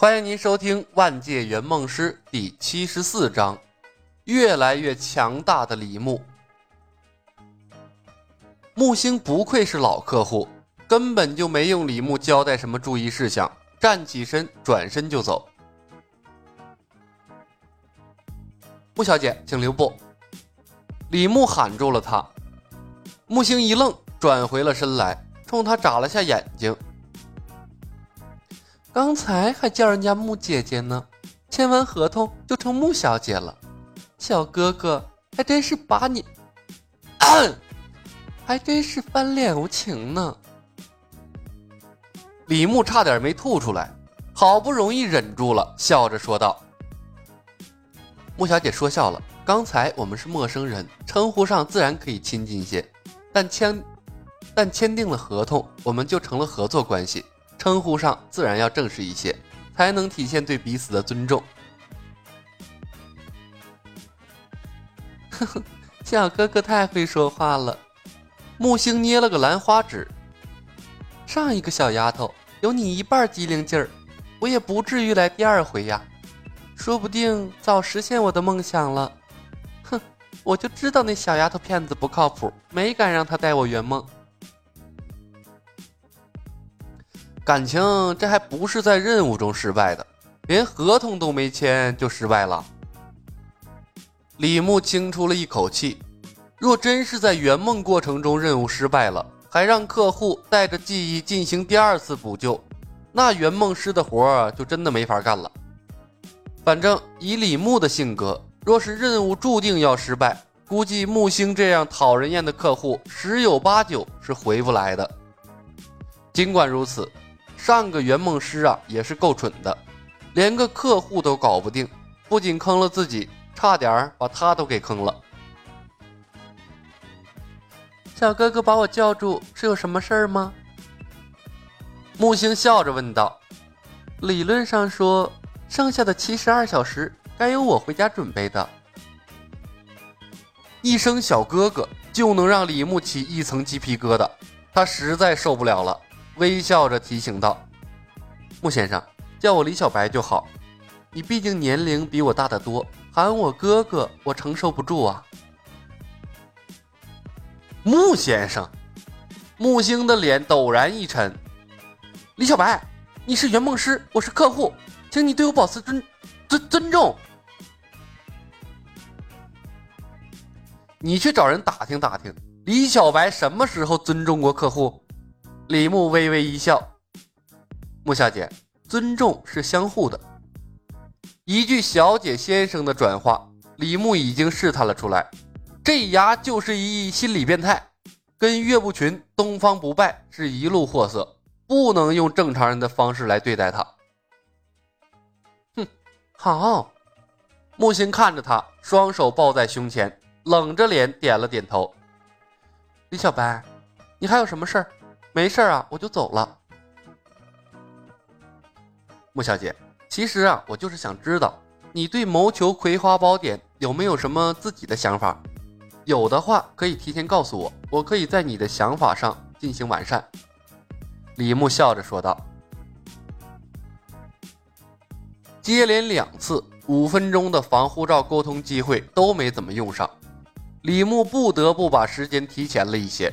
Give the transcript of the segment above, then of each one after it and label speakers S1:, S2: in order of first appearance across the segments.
S1: 欢迎您收听《万界圆梦师》第七十四章，越来越强大的李牧。木星不愧是老客户，根本就没用李牧交代什么注意事项，站起身，转身就走。穆小姐，请留步。李牧喊住了他。木星一愣，转回了身来，冲他眨了下眼睛。刚才还叫人家穆姐姐呢，签完合同就成穆小姐了，小哥哥还真是把你，还真是翻脸无情呢。李牧差点没吐出来，好不容易忍住了，笑着说道：“穆小姐说笑了，刚才我们是陌生人，称呼上自然可以亲近些，但签，但签订了合同，我们就成了合作关系。”称呼上自然要正式一些，才能体现对彼此的尊重。呵呵，小哥哥太会说话了。木星捏了个兰花指。上一个小丫头有你一半机灵劲儿，我也不至于来第二回呀。说不定早实现我的梦想了。哼，我就知道那小丫头骗子不靠谱，没敢让她带我圆梦。感情这还不是在任务中失败的，连合同都没签就失败了。李牧轻出了一口气，若真是在圆梦过程中任务失败了，还让客户带着记忆进行第二次补救，那圆梦师的活儿就真的没法干了。反正以李牧的性格，若是任务注定要失败，估计木星这样讨人厌的客户十有八九是回不来的。尽管如此。上个圆梦师啊，也是够蠢的，连个客户都搞不定，不仅坑了自己，差点把他都给坑了。小哥哥把我叫住，是有什么事儿吗？木星笑着问道。理论上说，剩下的七十二小时该由我回家准备的。一声“小哥哥”就能让李牧起一层鸡皮疙瘩，他实在受不了了。微笑着提醒道：“穆先生，叫我李小白就好。你毕竟年龄比我大得多，喊我哥哥，我承受不住啊。”穆先生，木星的脸陡然一沉。李小白，你是圆梦师，我是客户，请你对我保持尊尊尊重。你去找人打听打听，李小白什么时候尊重过客户？李牧微微一笑：“穆小姐，尊重是相互的。”一句“小姐先生”的转化，李牧已经试探了出来。这牙就是一心理变态，跟岳不群、东方不败是一路货色，不能用正常人的方式来对待他。哼，好。木星看着他，双手抱在胸前，冷着脸点了点头。李小白，你还有什么事儿？没事啊，我就走了。穆小姐，其实啊，我就是想知道你对谋求葵花宝典有没有什么自己的想法？有的话可以提前告诉我，我可以在你的想法上进行完善。李牧笑着说道。接连两次五分钟的防护罩沟通机会都没怎么用上，李牧不得不把时间提前了一些。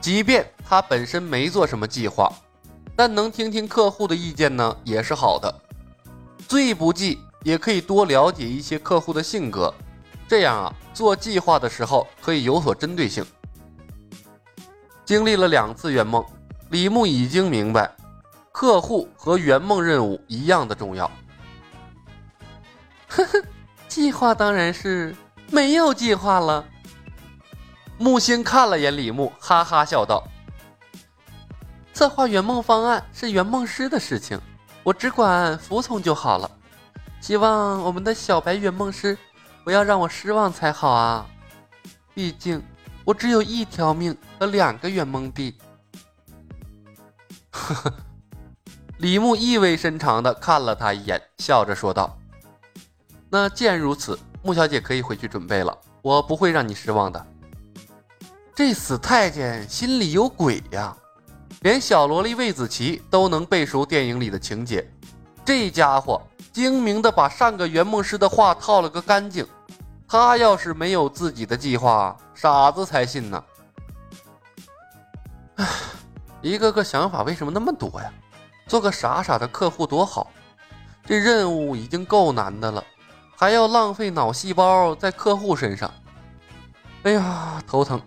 S1: 即便他本身没做什么计划，但能听听客户的意见呢，也是好的。最不济也可以多了解一些客户的性格，这样啊，做计划的时候可以有所针对性。经历了两次圆梦，李牧已经明白，客户和圆梦任务一样的重要。呵呵，计划当然是没有计划了。木星看了眼李牧，哈哈笑道：“策划圆梦方案是圆梦师的事情，我只管服从就好了。希望我们的小白圆梦师不要让我失望才好啊！毕竟我只有一条命和两个圆梦币。”呵呵，李牧意味深长的看了他一眼，笑着说道：“那既然如此，穆小姐可以回去准备了，我不会让你失望的。”这死太监心里有鬼呀！连小萝莉魏子琪都能背熟电影里的情节，这家伙精明的把上个圆梦师的话套了个干净。他要是没有自己的计划，傻子才信呢。唉，一个个想法为什么那么多呀？做个傻傻的客户多好。这任务已经够难的了，还要浪费脑细胞在客户身上。哎呀，头疼！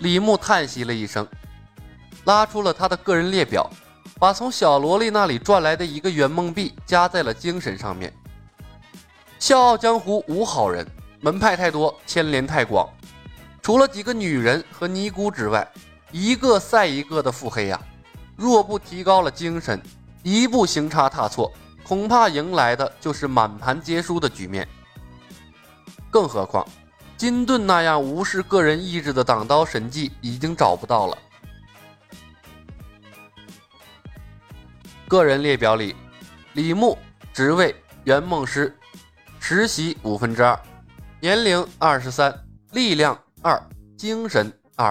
S1: 李牧叹息了一声，拉出了他的个人列表，把从小萝莉那里赚来的一个圆梦币加在了精神上面。笑傲江湖无好人，门派太多，牵连太广，除了几个女人和尼姑之外，一个赛一个的腹黑呀！若不提高了精神，一步行差踏错，恐怕迎来的就是满盘皆输的局面。更何况，金盾那样无视个人意志的挡刀神技已经找不到了。个人列表里，李牧职位圆梦师，实习五分之二，年龄二十三，力量二，精神二，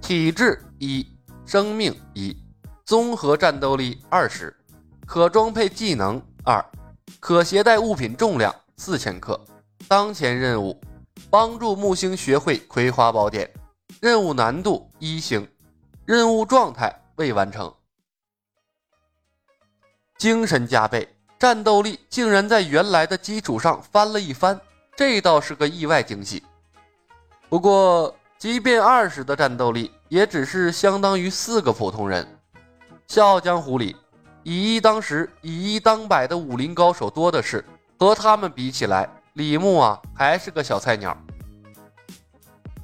S1: 体质一，生命一，综合战斗力二十。可装配技能二，可携带物品重量四千克。当前任务：帮助木星学会葵花宝典。任务难度一星，任务状态未完成。精神加倍，战斗力竟然在原来的基础上翻了一番，这倒是个意外惊喜。不过，即便二十的战斗力，也只是相当于四个普通人。笑傲江湖里。以一当十、以一当百的武林高手多的是，和他们比起来，李牧啊还是个小菜鸟。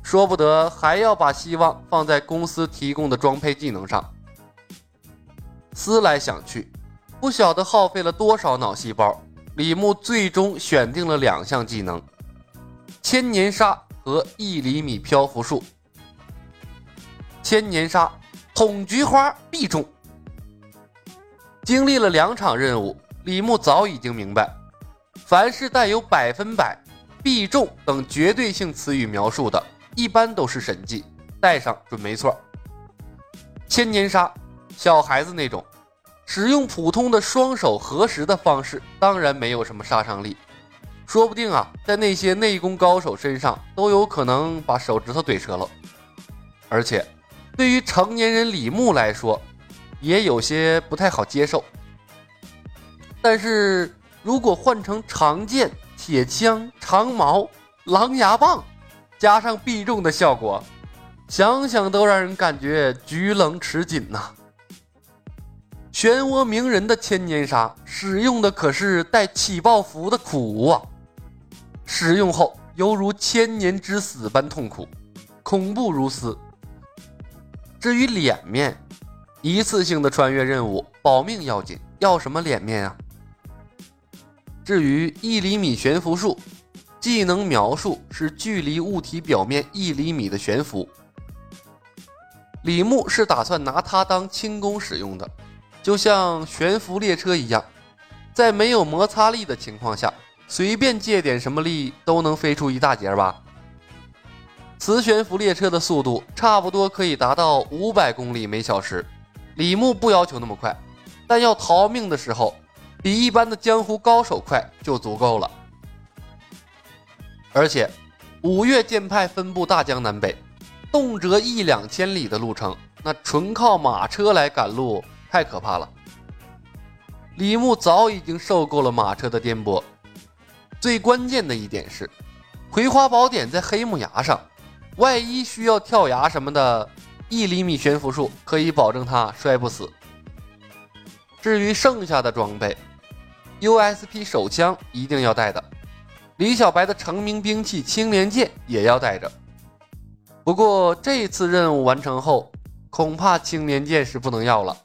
S1: 说不得还要把希望放在公司提供的装配技能上。思来想去，不晓得耗费了多少脑细胞，李牧最终选定了两项技能：千年杀和一厘米漂浮术。千年杀，捅菊花必中。经历了两场任务，李牧早已经明白，凡是带有百分百、必中等绝对性词语描述的，一般都是神技，带上准没错。千年杀，小孩子那种，使用普通的双手合十的方式，当然没有什么杀伤力，说不定啊，在那些内功高手身上都有可能把手指头怼折了。而且，对于成年人李牧来说，也有些不太好接受，但是如果换成长剑、铁枪、长矛、狼牙棒，加上必中的效果，想想都让人感觉局冷齿紧呐。漩涡鸣人的千年杀使用的可是带起爆符的苦啊，使用后犹如千年之死般痛苦，恐怖如斯。至于脸面。一次性的穿越任务，保命要紧，要什么脸面啊？至于一厘米悬浮术，技能描述是距离物体表面一厘米的悬浮。李牧是打算拿它当轻功使用的，就像悬浮列车一样，在没有摩擦力的情况下，随便借点什么力都能飞出一大截吧。磁悬浮列车的速度差不多可以达到五百公里每小时。李牧不要求那么快，但要逃命的时候，比一般的江湖高手快就足够了。而且，五岳剑派分布大江南北，动辄一两千里的路程，那纯靠马车来赶路太可怕了。李牧早已经受够了马车的颠簸。最关键的一点是，葵花宝典在黑木崖上，万一需要跳崖什么的。一厘米悬浮术可以保证他摔不死。至于剩下的装备，USP 手枪一定要带的，李小白的成名兵器青莲剑也要带着。不过这次任务完成后，恐怕青莲剑是不能要了。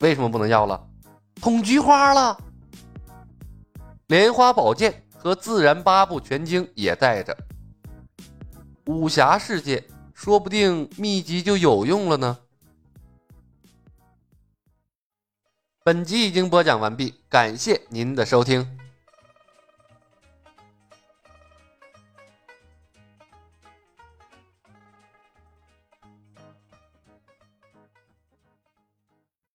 S1: 为什么不能要了？捅菊花了。莲花宝剑和自然八部全经也带着。武侠世界。说不定秘籍就有用了呢。本集已经播讲完毕，感谢您的收听。